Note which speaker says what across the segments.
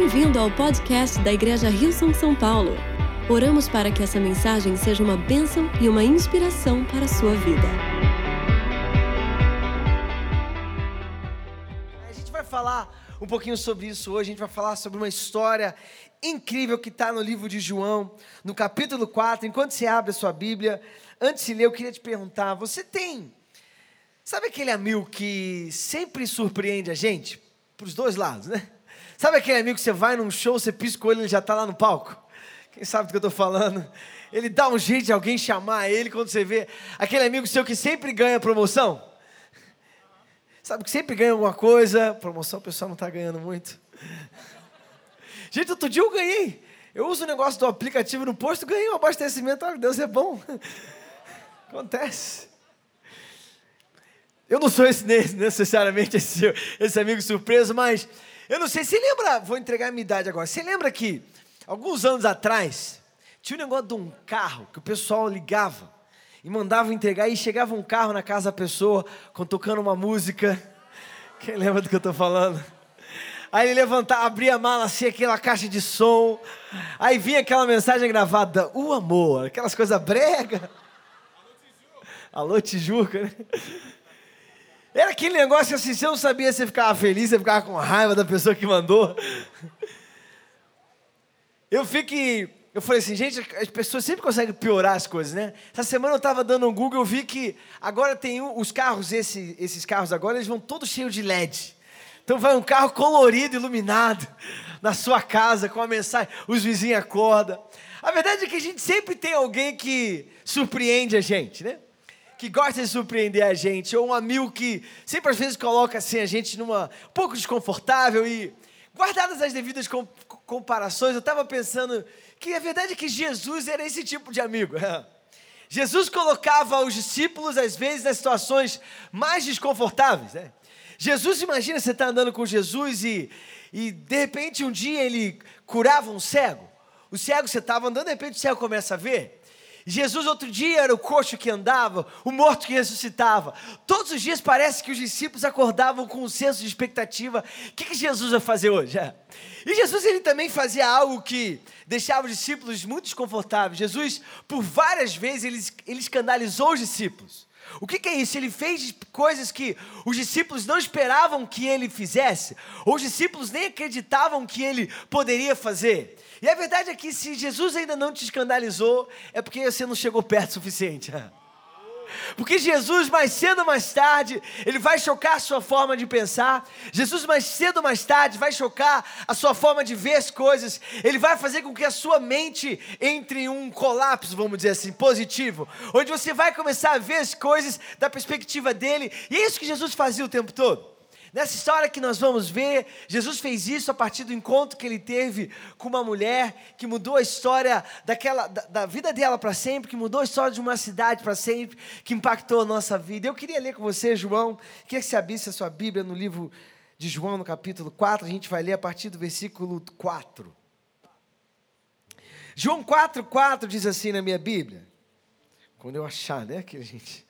Speaker 1: Bem-vindo ao podcast da Igreja Rio São São Paulo. Oramos para que essa mensagem seja uma bênção e uma inspiração para a sua vida.
Speaker 2: A gente vai falar um pouquinho sobre isso hoje. A gente vai falar sobre uma história incrível que está no livro de João, no capítulo 4. Enquanto você abre a sua Bíblia, antes de ler, eu queria te perguntar: você tem. Sabe aquele amigo que sempre surpreende a gente? Para os dois lados, né? Sabe aquele amigo que você vai num show, você pisca o olho e ele já está lá no palco? Quem sabe do que eu estou falando? Ele dá um jeito de alguém chamar ele quando você vê. Aquele amigo seu que sempre ganha promoção. Sabe que sempre ganha alguma coisa. Promoção o pessoal não está ganhando muito. Gente, outro dia eu ganhei. Eu uso o negócio do aplicativo no posto, ganhei um abastecimento. Olha, Deus é bom. Acontece. Eu não sou esse, necessariamente esse, esse amigo surpreso, mas eu não sei, se lembra, vou entregar a minha idade agora. Você lembra que, alguns anos atrás, tinha um negócio de um carro que o pessoal ligava e mandava entregar e chegava um carro na casa da pessoa, tocando uma música. Quem lembra do que eu estou falando? Aí ele levantava, abria a mala assim, aquela caixa de som. Aí vinha aquela mensagem gravada, o amor, aquelas coisas brega. Alô, Tijuca, né? Era aquele negócio assim, você não sabia se ficava feliz, você ficava com raiva da pessoa que mandou. Eu fico. Eu falei assim, gente, as pessoas sempre conseguem piorar as coisas, né? Essa semana eu estava dando um Google, eu vi que agora tem os carros, esse, esses carros agora, eles vão todos cheios de LED. Então vai um carro colorido, iluminado, na sua casa, com a mensagem, os vizinhos acordam. A verdade é que a gente sempre tem alguém que surpreende a gente, né? Que gosta de surpreender a gente, ou um amigo que sempre às vezes coloca assim a gente numa um pouco desconfortável e guardadas as devidas com, comparações, eu estava pensando que a verdade é que Jesus era esse tipo de amigo. Jesus colocava os discípulos às vezes nas situações mais desconfortáveis, né? Jesus, imagina você está andando com Jesus e, e de repente um dia ele curava um cego. O cego você estava andando, de repente o cego começa a ver. Jesus outro dia era o coxo que andava, o morto que ressuscitava. Todos os dias parece que os discípulos acordavam com um senso de expectativa. O que, que Jesus vai fazer hoje? É. E Jesus ele também fazia algo que deixava os discípulos muito desconfortáveis. Jesus, por várias vezes, ele, ele escandalizou os discípulos. O que, que, é isso? Ele fez coisas que os discípulos não esperavam que ele fizesse, ou os discípulos nem acreditavam que ele poderia fazer. E a verdade é que se Jesus ainda não te escandalizou, é porque você não chegou perto o suficiente. Porque Jesus, mais cedo ou mais tarde, ele vai chocar a sua forma de pensar. Jesus, mais cedo ou mais tarde, vai chocar a sua forma de ver as coisas. Ele vai fazer com que a sua mente entre em um colapso, vamos dizer assim, positivo. Onde você vai começar a ver as coisas da perspectiva dele. E é isso que Jesus fazia o tempo todo. Nessa história que nós vamos ver, Jesus fez isso a partir do encontro que ele teve com uma mulher que mudou a história daquela, da, da vida dela para sempre, que mudou a história de uma cidade para sempre, que impactou a nossa vida. Eu queria ler com você, João, queria que você abrisse a sua Bíblia no livro de João, no capítulo 4, a gente vai ler a partir do versículo 4. João 4, 4 diz assim na minha Bíblia. Quando eu achar, né, que a gente.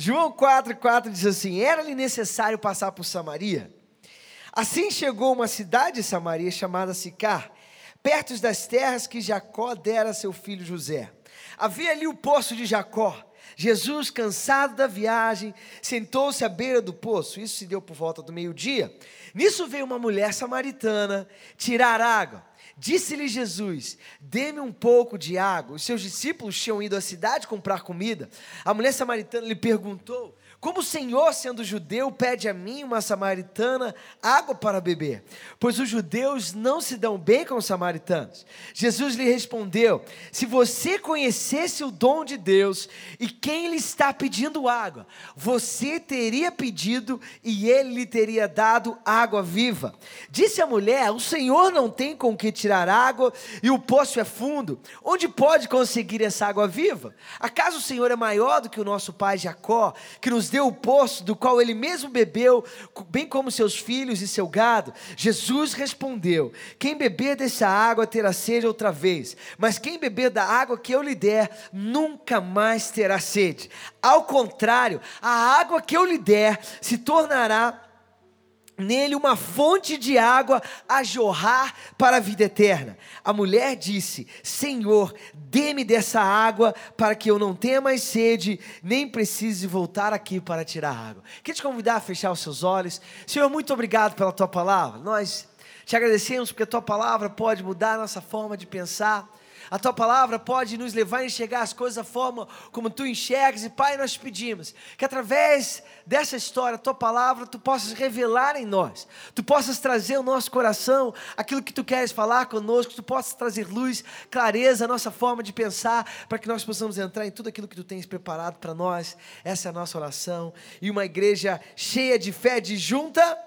Speaker 2: João 4, 4 diz assim: Era-lhe necessário passar por Samaria. Assim chegou uma cidade de Samaria chamada Sicar, perto das terras que Jacó dera a seu filho José. Havia ali o poço de Jacó. Jesus, cansado da viagem, sentou-se à beira do poço. Isso se deu por volta do meio-dia. Nisso veio uma mulher samaritana tirar água. Disse-lhe Jesus: Dê-me um pouco de água. Os seus discípulos tinham ido à cidade comprar comida. A mulher samaritana lhe perguntou: como o Senhor, sendo judeu, pede a mim, uma samaritana, água para beber? Pois os judeus não se dão bem com os samaritanos. Jesus lhe respondeu: Se você conhecesse o dom de Deus e quem lhe está pedindo água, você teria pedido e ele lhe teria dado água viva. Disse a mulher: O Senhor não tem com que tirar água e o poço é fundo. Onde pode conseguir essa água viva? Acaso o Senhor é maior do que o nosso pai Jacó, que nos deu o poço do qual ele mesmo bebeu, bem como seus filhos e seu gado? Jesus respondeu: Quem beber dessa água terá sede outra vez, mas quem beber da água que eu lhe der, nunca mais terá sede. Ao contrário, a água que eu lhe der se tornará nele uma fonte de água a jorrar para a vida eterna. A mulher disse: Senhor, dê-me dessa água para que eu não tenha mais sede, nem precise voltar aqui para tirar água. Queria te convidar a fechar os seus olhos. Senhor, muito obrigado pela tua palavra. Nós te agradecemos porque a tua palavra pode mudar a nossa forma de pensar. A tua palavra pode nos levar a enxergar as coisas da forma como tu enxergas. E, Pai, nós pedimos que através dessa história, a tua palavra, tu possas revelar em nós. Tu possas trazer ao nosso coração aquilo que tu queres falar conosco. Tu possas trazer luz, clareza à nossa forma de pensar, para que nós possamos entrar em tudo aquilo que tu tens preparado para nós. Essa é a nossa oração. E uma igreja cheia de fé, de junta.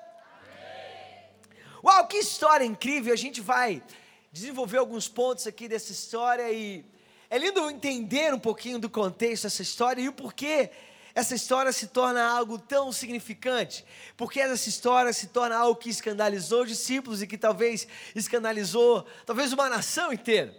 Speaker 2: Uau, que história incrível! A gente vai desenvolver alguns pontos aqui dessa história e é lindo entender um pouquinho do contexto dessa história e o porquê essa história se torna algo tão significante, porque essa história se torna algo que escandalizou discípulos e que talvez escandalizou talvez uma nação inteira.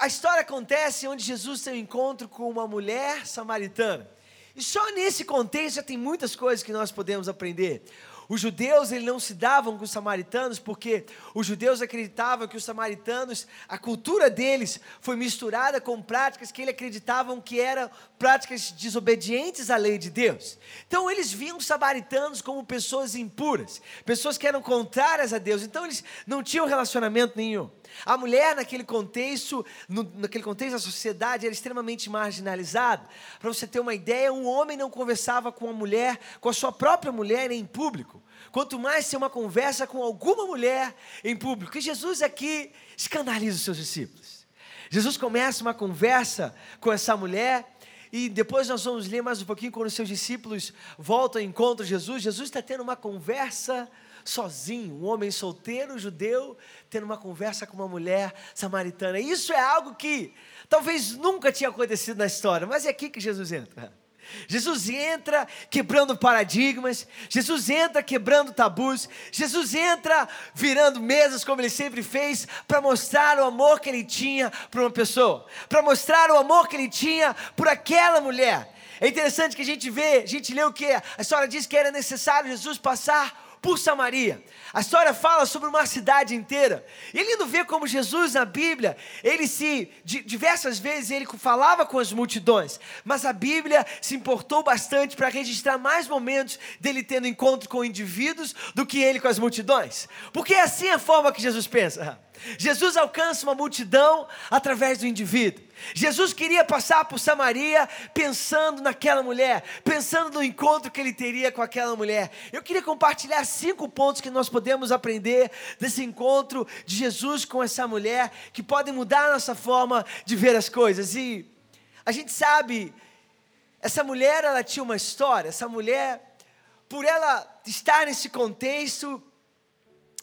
Speaker 2: A história acontece onde Jesus tem um encontro com uma mulher samaritana. E só nesse contexto já tem muitas coisas que nós podemos aprender. Os judeus eles não se davam com os samaritanos porque os judeus acreditavam que os samaritanos, a cultura deles foi misturada com práticas que eles acreditavam que eram práticas desobedientes à lei de Deus. Então eles viam os samaritanos como pessoas impuras, pessoas que eram contrárias a Deus. Então eles não tinham relacionamento nenhum. A mulher, naquele contexto, no, naquele contexto da sociedade, era extremamente marginalizada. Para você ter uma ideia, um homem não conversava com a mulher, com a sua própria mulher em público. Quanto mais ter uma conversa com alguma mulher em público. E Jesus aqui escandaliza os seus discípulos. Jesus começa uma conversa com essa mulher. E depois nós vamos ler mais um pouquinho quando os seus discípulos voltam e encontram Jesus. Jesus está tendo uma conversa sozinho, um homem solteiro, judeu, tendo uma conversa com uma mulher samaritana. Isso é algo que talvez nunca tinha acontecido na história, mas é aqui que Jesus entra. Jesus entra quebrando paradigmas, Jesus entra quebrando tabus, Jesus entra virando mesas como ele sempre fez, para mostrar o amor que ele tinha por uma pessoa, para mostrar o amor que ele tinha por aquela mulher. É interessante que a gente vê, a gente lê o que? A história diz que era necessário Jesus passar por Samaria. A história fala sobre uma cidade inteira. E é lindo ver como Jesus na Bíblia, ele se, diversas vezes ele falava com as multidões, mas a Bíblia se importou bastante para registrar mais momentos dele tendo encontro com indivíduos do que ele com as multidões. Porque é assim a forma que Jesus pensa. Jesus alcança uma multidão através do indivíduo. Jesus queria passar por Samaria pensando naquela mulher, pensando no encontro que ele teria com aquela mulher. Eu queria compartilhar cinco pontos que nós podemos aprender desse encontro de Jesus com essa mulher, que podem mudar a nossa forma de ver as coisas. E a gente sabe, essa mulher ela tinha uma história, essa mulher, por ela estar nesse contexto,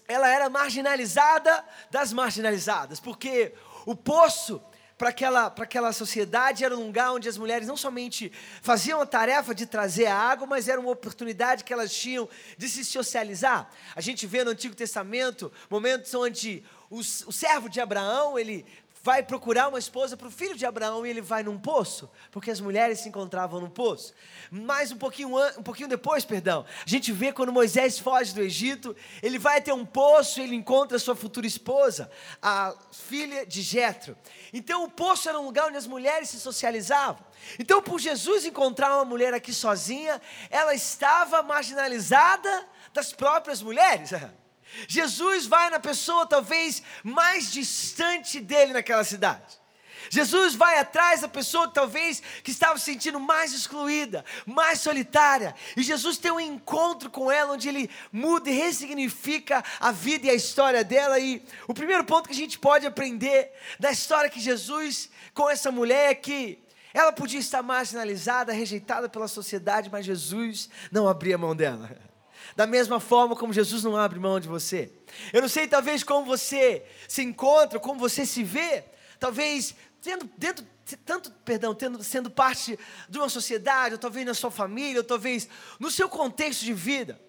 Speaker 2: ela era marginalizada das marginalizadas, porque o poço para aquela, para aquela sociedade era um lugar onde as mulheres não somente faziam a tarefa de trazer a água, mas era uma oportunidade que elas tinham de se socializar. A gente vê no Antigo Testamento momentos onde o, o servo de Abraão, ele vai procurar uma esposa para o filho de Abraão e ele vai num poço, porque as mulheres se encontravam no poço. Mais um pouquinho, um pouquinho depois, perdão, a gente vê quando Moisés foge do Egito, ele vai até um poço, ele encontra sua futura esposa, a filha de Jetro. Então o poço era um lugar onde as mulheres se socializavam. Então, por Jesus encontrar uma mulher aqui sozinha, ela estava marginalizada das próprias mulheres. Jesus vai na pessoa talvez mais distante dele naquela cidade. Jesus vai atrás da pessoa talvez que estava se sentindo mais excluída, mais solitária. E Jesus tem um encontro com ela onde ele muda e ressignifica a vida e a história dela. E o primeiro ponto que a gente pode aprender da história que Jesus com essa mulher é que ela podia estar marginalizada, rejeitada pela sociedade, mas Jesus não abria mão dela da mesma forma como Jesus não abre mão de você. Eu não sei, talvez, como você se encontra, como você se vê, talvez tendo dentro tanto, perdão, tendo, sendo parte de uma sociedade, ou talvez na sua família, ou talvez no seu contexto de vida.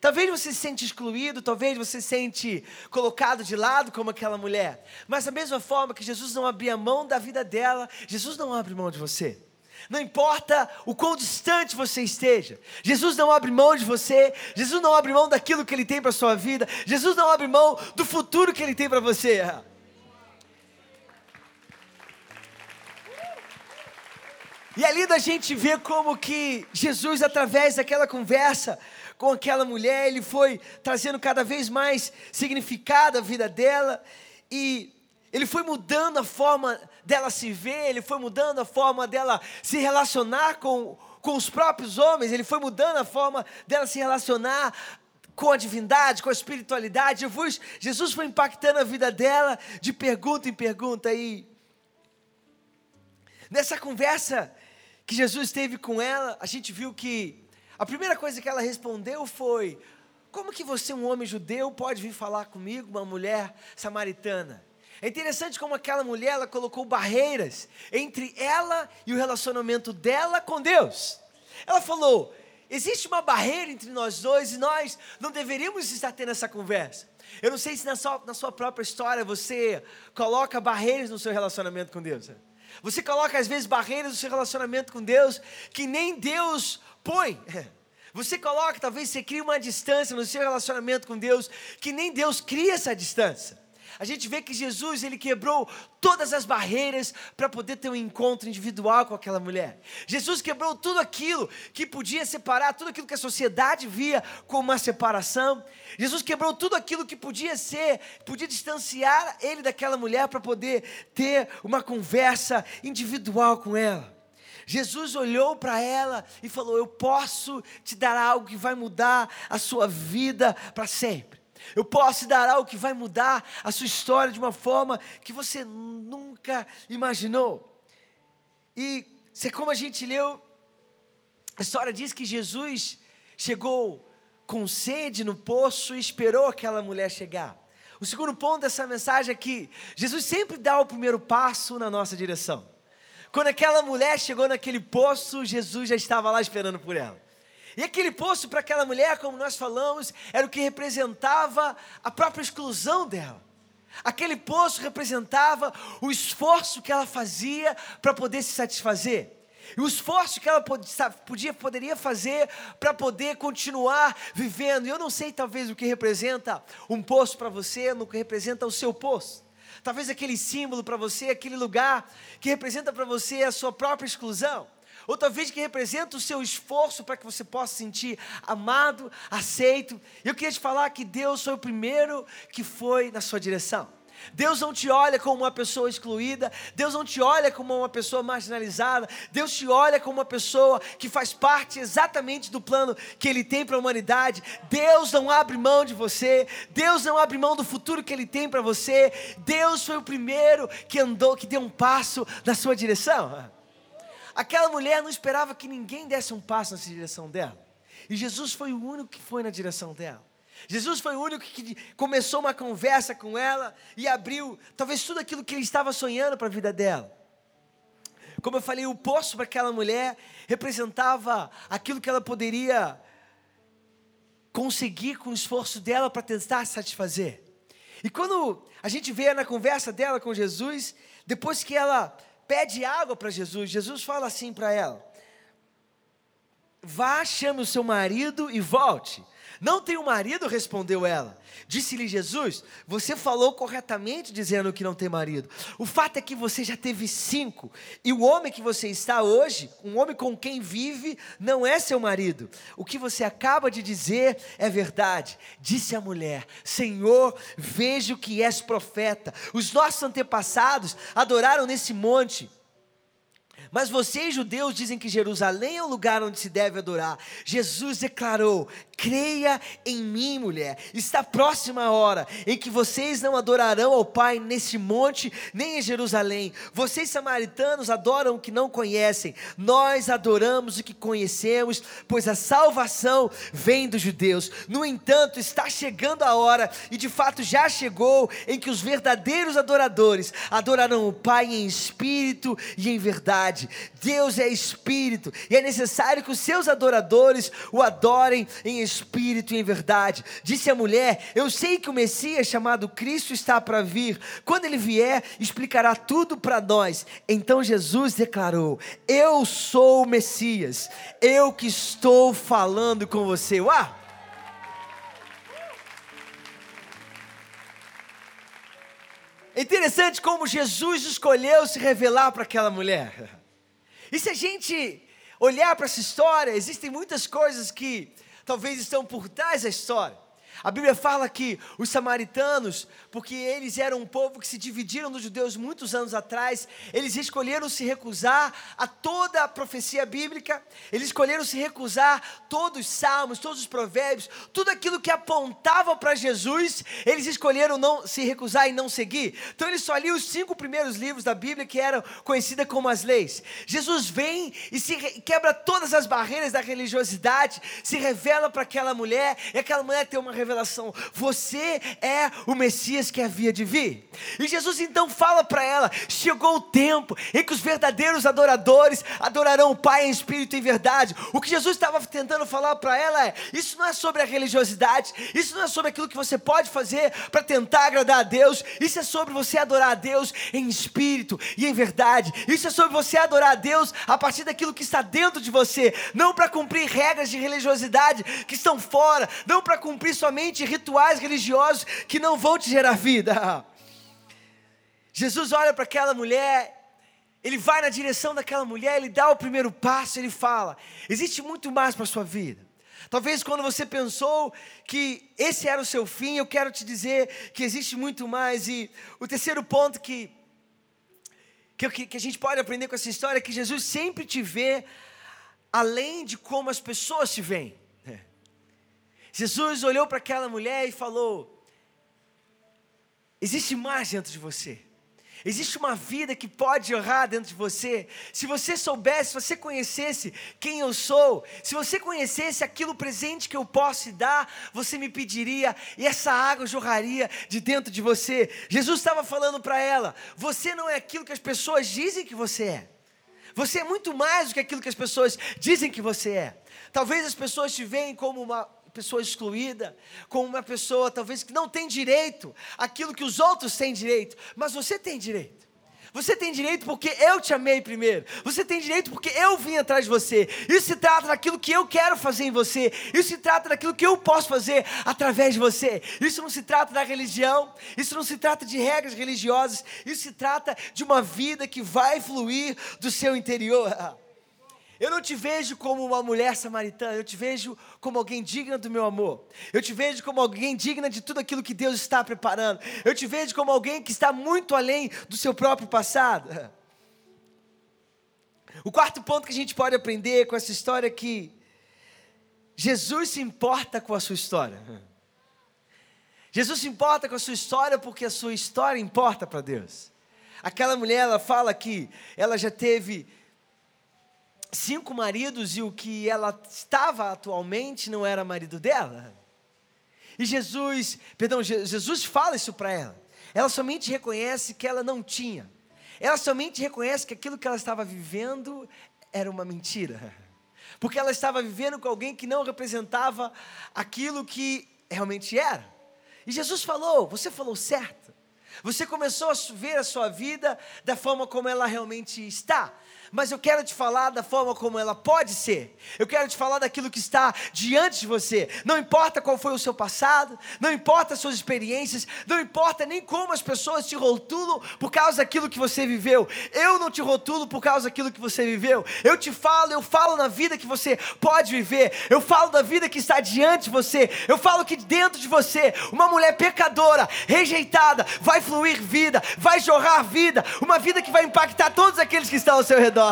Speaker 2: Talvez você se sente excluído, talvez você se sente colocado de lado como aquela mulher. Mas da mesma forma que Jesus não abria mão da vida dela, Jesus não abre mão de você. Não importa o quão distante você esteja, Jesus não abre mão de você, Jesus não abre mão daquilo que Ele tem para a sua vida, Jesus não abre mão do futuro que Ele tem para você. E ali da gente vê como que Jesus, através daquela conversa com aquela mulher, ele foi trazendo cada vez mais significado à vida dela e ele foi mudando a forma dela se ver, ele foi mudando a forma dela se relacionar com, com os próprios homens, ele foi mudando a forma dela se relacionar com a divindade, com a espiritualidade. Jesus, Jesus foi impactando a vida dela de pergunta em pergunta. E nessa conversa que Jesus teve com ela, a gente viu que a primeira coisa que ela respondeu foi: Como que você, um homem judeu, pode vir falar comigo, uma mulher samaritana? É interessante como aquela mulher ela colocou barreiras entre ela e o relacionamento dela com Deus. Ela falou: existe uma barreira entre nós dois e nós não deveríamos estar tendo essa conversa. Eu não sei se na sua, na sua própria história você coloca barreiras no seu relacionamento com Deus. Você coloca às vezes barreiras no seu relacionamento com Deus que nem Deus põe. Você coloca, talvez você crie uma distância no seu relacionamento com Deus que nem Deus cria essa distância a gente vê que Jesus ele quebrou todas as barreiras para poder ter um encontro individual com aquela mulher. Jesus quebrou tudo aquilo que podia separar, tudo aquilo que a sociedade via como uma separação. Jesus quebrou tudo aquilo que podia ser, podia distanciar ele daquela mulher para poder ter uma conversa individual com ela. Jesus olhou para ela e falou: Eu posso te dar algo que vai mudar a sua vida para sempre. Eu posso dar algo que vai mudar a sua história de uma forma que você nunca imaginou. E se como a gente leu, a história diz que Jesus chegou com sede no poço e esperou aquela mulher chegar. O segundo ponto dessa mensagem é que Jesus sempre dá o primeiro passo na nossa direção. Quando aquela mulher chegou naquele poço, Jesus já estava lá esperando por ela. E aquele poço para aquela mulher, como nós falamos, era o que representava a própria exclusão dela. Aquele poço representava o esforço que ela fazia para poder se satisfazer. E o esforço que ela podia, poderia fazer para poder continuar vivendo. E eu não sei, talvez, o que representa um poço para você, no que representa o seu poço. Talvez aquele símbolo para você, aquele lugar que representa para você a sua própria exclusão ou talvez que representa o seu esforço para que você possa se sentir amado, aceito. Eu queria te falar que Deus foi o primeiro que foi na sua direção. Deus não te olha como uma pessoa excluída, Deus não te olha como uma pessoa marginalizada, Deus te olha como uma pessoa que faz parte exatamente do plano que Ele tem para a humanidade. Deus não abre mão de você, Deus não abre mão do futuro que Ele tem para você. Deus foi o primeiro que andou, que deu um passo na sua direção. Aquela mulher não esperava que ninguém desse um passo nessa direção dela. E Jesus foi o único que foi na direção dela. Jesus foi o único que começou uma conversa com ela e abriu talvez tudo aquilo que ele estava sonhando para a vida dela. Como eu falei, o poço para aquela mulher representava aquilo que ela poderia conseguir com o esforço dela para tentar satisfazer. E quando a gente vê na conversa dela com Jesus, depois que ela pede água para Jesus. Jesus fala assim para ela: Vá, chame o seu marido e volte. Não tenho marido, respondeu ela. Disse-lhe Jesus: Você falou corretamente dizendo que não tem marido. O fato é que você já teve cinco, e o homem que você está hoje, um homem com quem vive, não é seu marido. O que você acaba de dizer é verdade. Disse a mulher: Senhor, vejo que és profeta. Os nossos antepassados adoraram nesse monte. Mas vocês, judeus, dizem que Jerusalém é o lugar onde se deve adorar. Jesus declarou: Creia em mim, mulher. Está próxima a hora em que vocês não adorarão ao Pai nesse monte, nem em Jerusalém. Vocês, samaritanos, adoram o que não conhecem. Nós adoramos o que conhecemos, pois a salvação vem dos judeus. No entanto, está chegando a hora, e de fato já chegou, em que os verdadeiros adoradores adorarão o Pai em espírito e em verdade verdade. Deus é espírito e é necessário que os seus adoradores o adorem em espírito e em verdade. Disse a mulher: Eu sei que o Messias chamado Cristo está para vir. Quando ele vier, explicará tudo para nós. Então Jesus declarou: Eu sou o Messias, eu que estou falando com você. Uau! É interessante como Jesus escolheu se revelar para aquela mulher. E se a gente olhar para essa história, existem muitas coisas que talvez estão por trás da história. A Bíblia fala que os samaritanos, porque eles eram um povo que se dividiram dos judeus muitos anos atrás, eles escolheram se recusar a toda a profecia bíblica, eles escolheram se recusar todos os salmos, todos os provérbios, tudo aquilo que apontava para Jesus, eles escolheram não se recusar e não seguir. Então eles só liam os cinco primeiros livros da Bíblia que eram conhecidas como as leis. Jesus vem e se quebra todas as barreiras da religiosidade, se revela para aquela mulher, e aquela mulher tem uma revelação: você é o Messias que havia de vir. E Jesus então fala para ela: chegou o tempo em que os verdadeiros adoradores adorarão o Pai em espírito e em verdade. O que Jesus estava tentando falar para ela é: isso não é sobre a religiosidade, isso não é sobre aquilo que você pode fazer para tentar agradar a Deus, isso é sobre você adorar a Deus em espírito e em verdade. Isso é sobre você adorar a Deus a partir daquilo que está dentro de você, não para cumprir regras de religiosidade que estão fora, não para cumprir somente rituais religiosos que não vão te gerar vida. Jesus olha para aquela mulher, ele vai na direção daquela mulher, ele dá o primeiro passo, ele fala: existe muito mais para a sua vida. Talvez quando você pensou que esse era o seu fim, eu quero te dizer que existe muito mais. E o terceiro ponto que, que, que a gente pode aprender com essa história é que Jesus sempre te vê além de como as pessoas te veem. Jesus olhou para aquela mulher e falou: Existe mais dentro de você. Existe uma vida que pode honrar dentro de você. Se você soubesse, se você conhecesse quem eu sou, se você conhecesse aquilo presente que eu posso dar, você me pediria e essa água jorraria de dentro de você. Jesus estava falando para ela: você não é aquilo que as pessoas dizem que você é. Você é muito mais do que aquilo que as pessoas dizem que você é. Talvez as pessoas te veem como uma pessoa excluída, como uma pessoa talvez que não tem direito aquilo que os outros têm direito, mas você tem direito. Você tem direito porque eu te amei primeiro. Você tem direito porque eu vim atrás de você. Isso se trata daquilo que eu quero fazer em você. Isso se trata daquilo que eu posso fazer através de você. Isso não se trata da religião. Isso não se trata de regras religiosas. Isso se trata de uma vida que vai fluir do seu interior. Eu não te vejo como uma mulher samaritana, eu te vejo como alguém digna do meu amor. Eu te vejo como alguém digna de tudo aquilo que Deus está preparando. Eu te vejo como alguém que está muito além do seu próprio passado. O quarto ponto que a gente pode aprender com essa história é que Jesus se importa com a sua história. Jesus se importa com a sua história porque a sua história importa para Deus. Aquela mulher, ela fala que ela já teve cinco maridos e o que ela estava atualmente não era marido dela. E Jesus, perdão, Jesus fala isso para ela. Ela somente reconhece que ela não tinha. Ela somente reconhece que aquilo que ela estava vivendo era uma mentira. Porque ela estava vivendo com alguém que não representava aquilo que realmente era. E Jesus falou: Você falou certo. Você começou a ver a sua vida da forma como ela realmente está mas eu quero te falar da forma como ela pode ser. Eu quero te falar daquilo que está diante de você. Não importa qual foi o seu passado, não importa as suas experiências, não importa nem como as pessoas te rotulam por causa daquilo que você viveu. Eu não te rotulo por causa daquilo que você viveu. Eu te falo, eu falo na vida que você pode viver. Eu falo da vida que está diante de você. Eu falo que dentro de você, uma mulher pecadora, rejeitada, vai fluir vida, vai jorrar vida, uma vida que vai impactar todos aqueles que estão ao seu redor.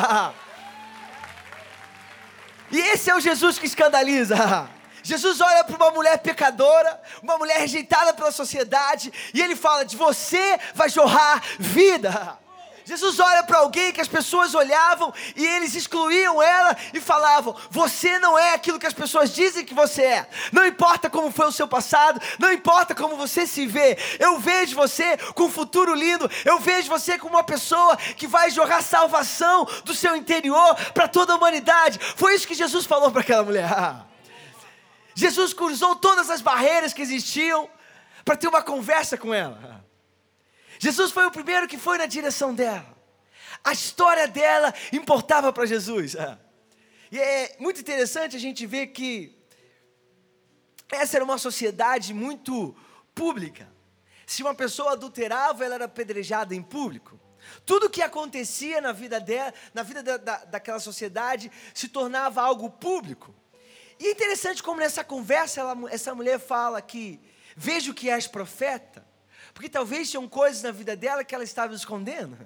Speaker 2: E esse é o Jesus que escandaliza. Jesus olha para uma mulher pecadora, uma mulher rejeitada pela sociedade, e ele fala: de você vai jorrar vida. Jesus olha para alguém que as pessoas olhavam e eles excluíam ela e falavam: Você não é aquilo que as pessoas dizem que você é. Não importa como foi o seu passado, não importa como você se vê. Eu vejo você com um futuro lindo. Eu vejo você como uma pessoa que vai jorrar salvação do seu interior para toda a humanidade. Foi isso que Jesus falou para aquela mulher. Jesus cruzou todas as barreiras que existiam para ter uma conversa com ela. Jesus foi o primeiro que foi na direção dela. A história dela importava para Jesus. E é muito interessante a gente ver que essa era uma sociedade muito pública. Se uma pessoa adulterava, ela era apedrejada em público. Tudo que acontecia na vida dela, na vida da, da, daquela sociedade, se tornava algo público. E é interessante como nessa conversa ela, essa mulher fala que vejo que és profeta. Porque talvez tinham coisas na vida dela que ela estava escondendo.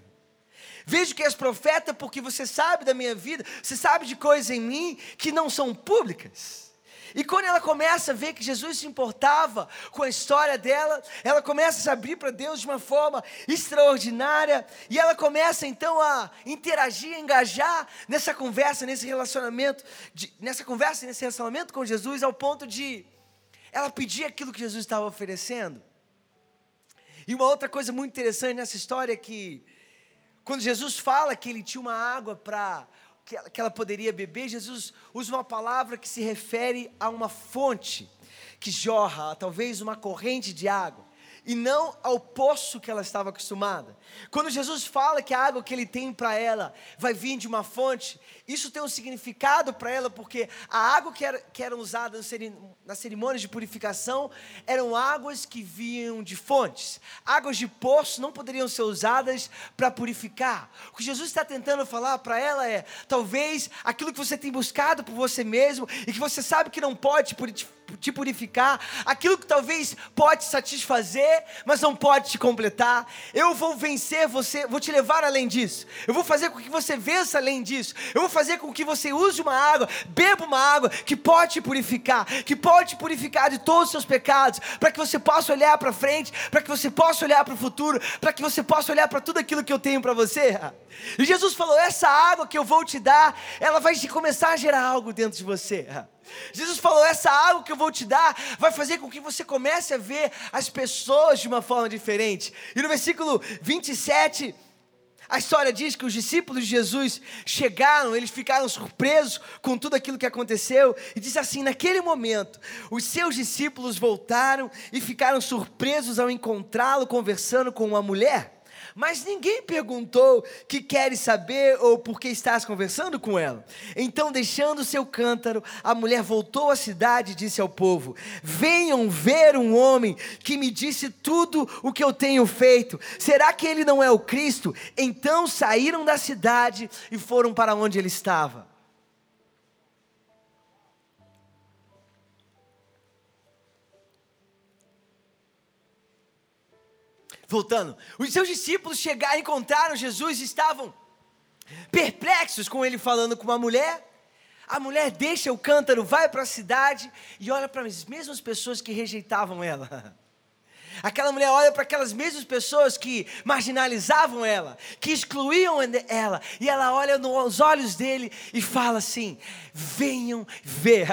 Speaker 2: Vejo que és profeta porque você sabe da minha vida, você sabe de coisas em mim que não são públicas. E quando ela começa a ver que Jesus se importava com a história dela, ela começa a se abrir para Deus de uma forma extraordinária, e ela começa então a interagir, a engajar nessa conversa, nesse relacionamento, de, nessa conversa, nesse relacionamento com Jesus, ao ponto de ela pedir aquilo que Jesus estava oferecendo. E uma outra coisa muito interessante nessa história é que, quando Jesus fala que ele tinha uma água para que ela poderia beber, Jesus usa uma palavra que se refere a uma fonte que jorra, talvez uma corrente de água e não ao poço que ela estava acostumada. Quando Jesus fala que a água que ele tem para ela vai vir de uma fonte, isso tem um significado para ela, porque a água que, era, que eram usadas nas cerimônias de purificação eram águas que vinham de fontes. Águas de poço não poderiam ser usadas para purificar. O que Jesus está tentando falar para ela é: talvez aquilo que você tem buscado por você mesmo e que você sabe que não pode purificar te purificar, aquilo que talvez pode satisfazer, mas não pode te completar. Eu vou vencer você, vou te levar além disso. Eu vou fazer com que você vença além disso. Eu vou fazer com que você use uma água, beba uma água que pode te purificar, que pode te purificar de todos os seus pecados, para que você possa olhar para frente, para que você possa olhar para o futuro, para que você possa olhar para tudo aquilo que eu tenho para você. E Jesus falou: essa água que eu vou te dar, ela vai começar a gerar algo dentro de você. Jesus falou: essa água que eu vou te dar vai fazer com que você comece a ver as pessoas de uma forma diferente. E no versículo 27, a história diz que os discípulos de Jesus chegaram, eles ficaram surpresos com tudo aquilo que aconteceu, e diz assim: naquele momento, os seus discípulos voltaram e ficaram surpresos ao encontrá-lo conversando com uma mulher. Mas ninguém perguntou que queres saber ou por que estás conversando com ela. Então, deixando seu cântaro, a mulher voltou à cidade e disse ao povo: Venham ver um homem que me disse tudo o que eu tenho feito. Será que ele não é o Cristo? Então saíram da cidade e foram para onde ele estava. Voltando, os seus discípulos chegaram, encontraram Jesus e estavam perplexos com ele falando com uma mulher. A mulher deixa o cântaro, vai para a cidade e olha para as mesmas pessoas que rejeitavam ela. Aquela mulher olha para aquelas mesmas pessoas que marginalizavam ela, que excluíam ela, e ela olha nos olhos dele e fala assim: venham ver.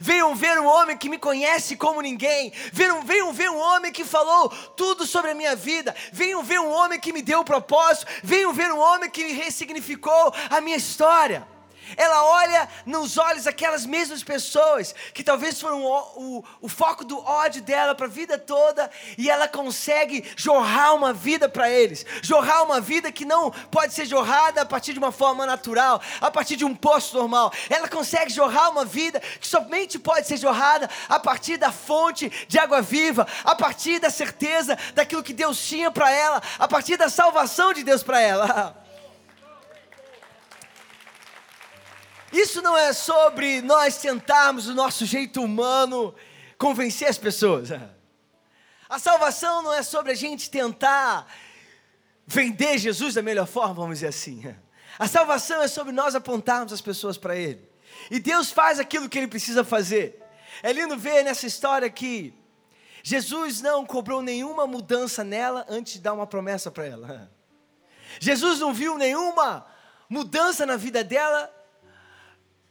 Speaker 2: Venham ver um homem que me conhece como ninguém. Venham, venham ver um homem que falou tudo sobre a minha vida. Venham ver um homem que me deu o propósito. Venham ver um homem que ressignificou a minha história. Ela olha nos olhos aquelas mesmas pessoas que talvez foram o, o, o foco do ódio dela para a vida toda e ela consegue jorrar uma vida para eles, jorrar uma vida que não pode ser jorrada a partir de uma forma natural, a partir de um poço normal. Ela consegue jorrar uma vida que somente pode ser jorrada a partir da fonte de água viva, a partir da certeza daquilo que Deus tinha para ela, a partir da salvação de Deus para ela. Isso não é sobre nós tentarmos o nosso jeito humano convencer as pessoas. A salvação não é sobre a gente tentar vender Jesus da melhor forma, vamos dizer assim. A salvação é sobre nós apontarmos as pessoas para Ele. E Deus faz aquilo que Ele precisa fazer. É lindo ver nessa história que Jesus não cobrou nenhuma mudança nela antes de dar uma promessa para ela. Jesus não viu nenhuma mudança na vida dela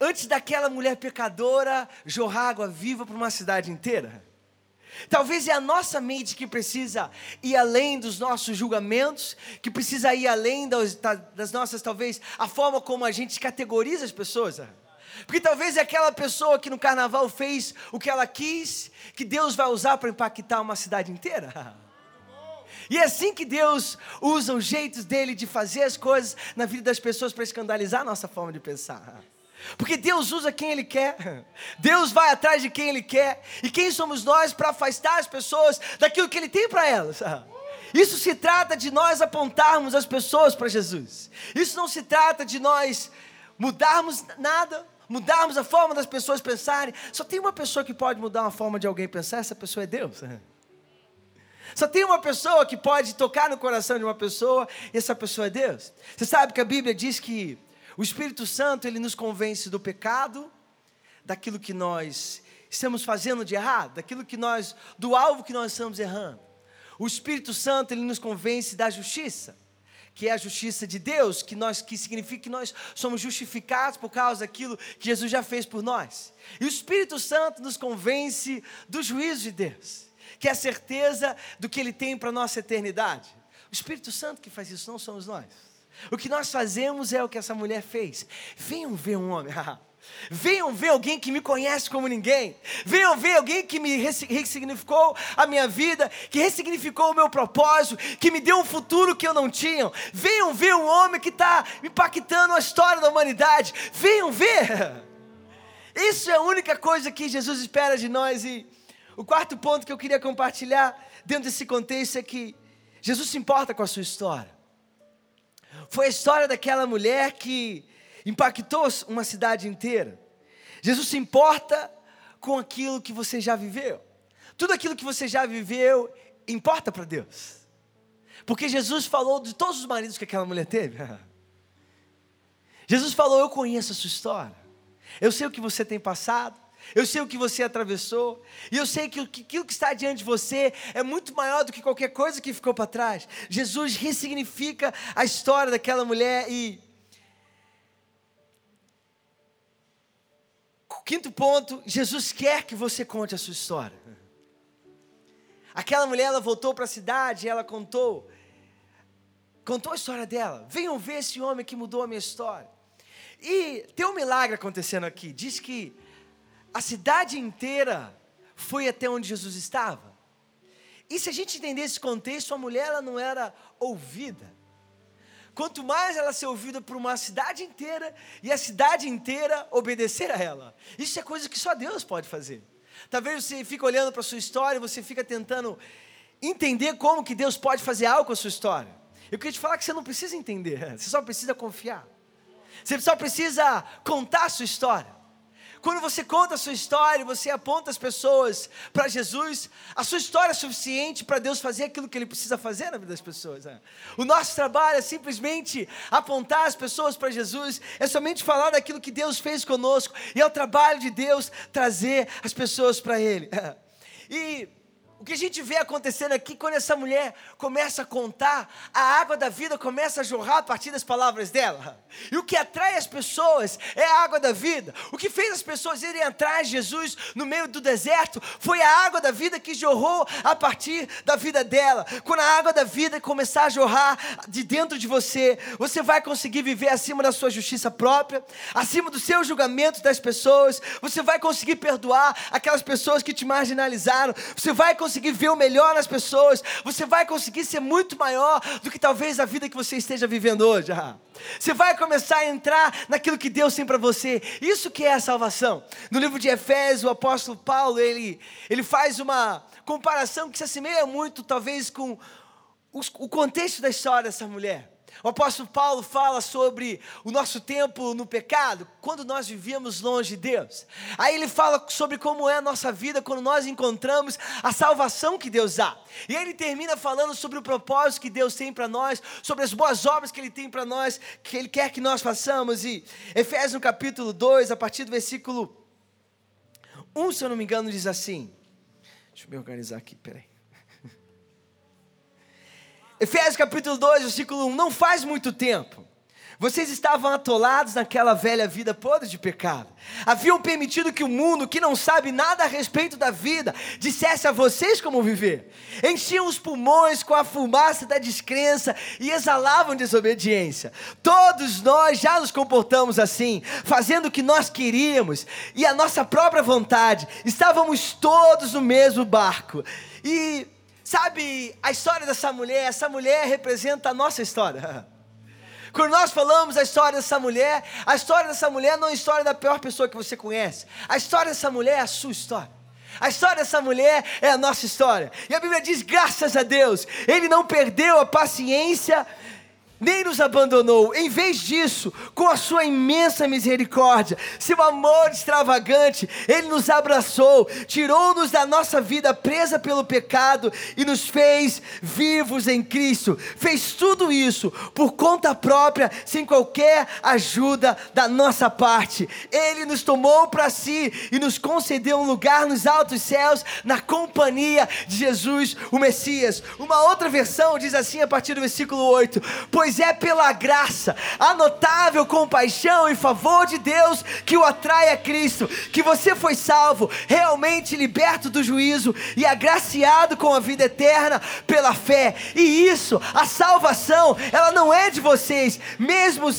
Speaker 2: antes daquela mulher pecadora jorrar água viva para uma cidade inteira. Talvez é a nossa mente que precisa ir além dos nossos julgamentos, que precisa ir além das, das nossas, talvez, a forma como a gente categoriza as pessoas. Porque talvez é aquela pessoa que no carnaval fez o que ela quis, que Deus vai usar para impactar uma cidade inteira. E é assim que Deus usa os jeitos dele de fazer as coisas na vida das pessoas para escandalizar a nossa forma de pensar. Porque Deus usa quem Ele quer, Deus vai atrás de quem Ele quer, e quem somos nós para afastar as pessoas daquilo que Ele tem para elas? Isso se trata de nós apontarmos as pessoas para Jesus, isso não se trata de nós mudarmos nada, mudarmos a forma das pessoas pensarem. Só tem uma pessoa que pode mudar a forma de alguém pensar, essa pessoa é Deus. Só tem uma pessoa que pode tocar no coração de uma pessoa, e essa pessoa é Deus. Você sabe que a Bíblia diz que o Espírito Santo, ele nos convence do pecado, daquilo que nós estamos fazendo de errado, daquilo que nós, do alvo que nós estamos errando. O Espírito Santo, ele nos convence da justiça, que é a justiça de Deus, que nós que significa que nós somos justificados por causa daquilo que Jesus já fez por nós. E o Espírito Santo nos convence do juízo de Deus, que é a certeza do que ele tem para nossa eternidade. O Espírito Santo que faz isso, não somos nós. O que nós fazemos é o que essa mulher fez. Venham ver um homem. Venham ver alguém que me conhece como ninguém. Venham ver alguém que me ressignificou a minha vida, que ressignificou o meu propósito, que me deu um futuro que eu não tinha. Venham ver um homem que está impactando a história da humanidade. Venham ver. Isso é a única coisa que Jesus espera de nós. E o quarto ponto que eu queria compartilhar dentro desse contexto é que Jesus se importa com a sua história. Foi a história daquela mulher que impactou uma cidade inteira. Jesus se importa com aquilo que você já viveu. Tudo aquilo que você já viveu importa para Deus. Porque Jesus falou de todos os maridos que aquela mulher teve. Jesus falou: Eu conheço a sua história. Eu sei o que você tem passado. Eu sei o que você atravessou, e eu sei que aquilo que está diante de você é muito maior do que qualquer coisa que ficou para trás. Jesus ressignifica a história daquela mulher e. Quinto ponto, Jesus quer que você conte a sua história. Aquela mulher, ela voltou para a cidade, ela contou, contou a história dela. Venham ver esse homem que mudou a minha história. E tem um milagre acontecendo aqui. Diz que a cidade inteira foi até onde Jesus estava. E se a gente entender esse contexto, a mulher ela não era ouvida. Quanto mais ela ser ouvida por uma cidade inteira e a cidade inteira obedecer a ela. Isso é coisa que só Deus pode fazer. Talvez você fique olhando para a sua história, você fica tentando entender como que Deus pode fazer algo com a sua história. Eu queria te falar que você não precisa entender, você só precisa confiar. Você só precisa contar a sua história. Quando você conta a sua história, você aponta as pessoas para Jesus, a sua história é suficiente para Deus fazer aquilo que Ele precisa fazer na vida das pessoas. Né? O nosso trabalho é simplesmente apontar as pessoas para Jesus, é somente falar daquilo que Deus fez conosco, e é o trabalho de Deus trazer as pessoas para Ele. E o que a gente vê acontecendo aqui, quando essa mulher começa a contar, a água da vida começa a jorrar a partir das palavras dela. E o que atrai as pessoas é a água da vida. O que fez as pessoas irem atrás de Jesus no meio do deserto foi a água da vida que jorrou a partir da vida dela. Quando a água da vida começar a jorrar de dentro de você, você vai conseguir viver acima da sua justiça própria, acima do seu julgamento das pessoas, você vai conseguir perdoar aquelas pessoas que te marginalizaram, você vai conseguir conseguir ver o melhor nas pessoas, você vai conseguir ser muito maior do que talvez a vida que você esteja vivendo hoje. Você vai começar a entrar naquilo que Deus tem para você. Isso que é a salvação. No livro de Efésios, o apóstolo Paulo, ele, ele faz uma comparação que se assemelha muito, talvez, com o contexto da história dessa mulher. O apóstolo Paulo fala sobre o nosso tempo no pecado, quando nós vivíamos longe de Deus. Aí ele fala sobre como é a nossa vida quando nós encontramos a salvação que Deus dá. E aí ele termina falando sobre o propósito que Deus tem para nós, sobre as boas obras que ele tem para nós, que ele quer que nós façamos. E Efésios no capítulo 2, a partir do versículo 1, se eu não me engano, diz assim. Deixa eu me organizar aqui, peraí. Efésios capítulo 2, versículo 1. Não faz muito tempo. Vocês estavam atolados naquela velha vida podre de pecado. Haviam permitido que o mundo, que não sabe nada a respeito da vida, dissesse a vocês como viver. Enchiam os pulmões com a fumaça da descrença e exalavam desobediência. Todos nós já nos comportamos assim, fazendo o que nós queríamos e a nossa própria vontade. Estávamos todos no mesmo barco. E sabe a história dessa mulher? Essa mulher representa a nossa história. Quando nós falamos a história dessa mulher, a história dessa mulher não é a história da pior pessoa que você conhece. A história dessa mulher é a sua história. A história dessa mulher é a nossa história. E a Bíblia diz: graças a Deus, ele não perdeu a paciência nem nos abandonou. Em vez disso, com a sua imensa misericórdia, seu amor extravagante, ele nos abraçou, tirou-nos da nossa vida presa pelo pecado e nos fez vivos em Cristo. Fez tudo isso por conta própria, sem qualquer ajuda da nossa parte. Ele nos tomou para si e nos concedeu um lugar nos altos céus, na companhia de Jesus, o Messias. Uma outra versão diz assim a partir do versículo 8: Pois pois é pela graça, a notável compaixão e favor de Deus que o atrai a Cristo, que você foi salvo, realmente liberto do juízo e agraciado com a vida eterna pela fé. E isso, a salvação, ela não é de vocês, mesmo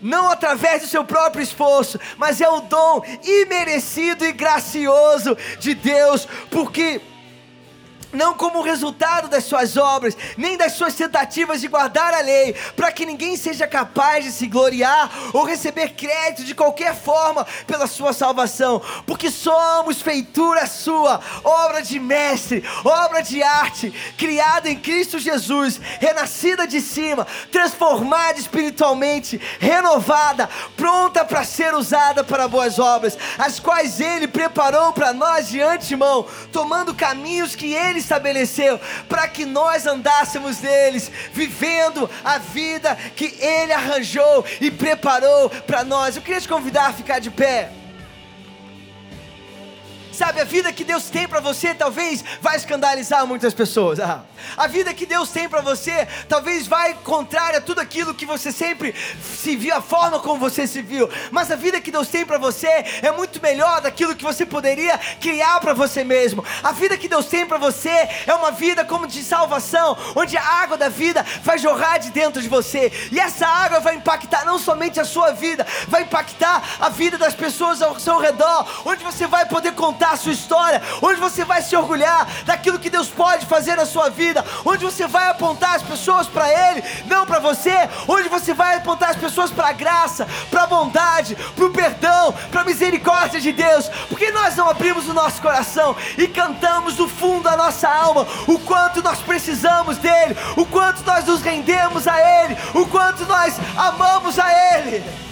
Speaker 2: não através do seu próprio esforço, mas é o dom imerecido e gracioso de Deus, porque não como resultado das suas obras, nem das suas tentativas de guardar a lei, para que ninguém seja capaz de se gloriar ou receber crédito de qualquer forma pela sua salvação, porque somos feitura sua, obra de mestre, obra de arte, criada em Cristo Jesus, renascida de cima, transformada espiritualmente, renovada, pronta para ser usada para boas obras, as quais Ele preparou para nós de antemão, tomando caminhos que Ele estabeleceu para que nós andássemos neles, vivendo a vida que Ele arranjou e preparou para nós. Eu queria te convidar a ficar de pé. Sabe, a vida que Deus tem para você talvez vai escandalizar muitas pessoas. Ah, a vida que Deus tem para você talvez vai contrária a tudo aquilo que você sempre se viu, a forma como você se viu. Mas a vida que Deus tem para você é muito melhor daquilo que você poderia criar para você mesmo. A vida que Deus tem para você é uma vida como de salvação, onde a água da vida vai jorrar de dentro de você. E essa água vai impactar não somente a sua vida, vai impactar a vida das pessoas ao seu redor, onde você vai poder contar contar a sua história, onde você vai se orgulhar daquilo que Deus pode fazer na sua vida, onde você vai apontar as pessoas para Ele, não para você, onde você vai apontar as pessoas para a graça, para a bondade, para o perdão, para a misericórdia de Deus, porque nós não abrimos o nosso coração e cantamos do fundo da nossa alma o quanto nós precisamos dEle, o quanto nós nos rendemos a Ele, o quanto nós amamos a Ele.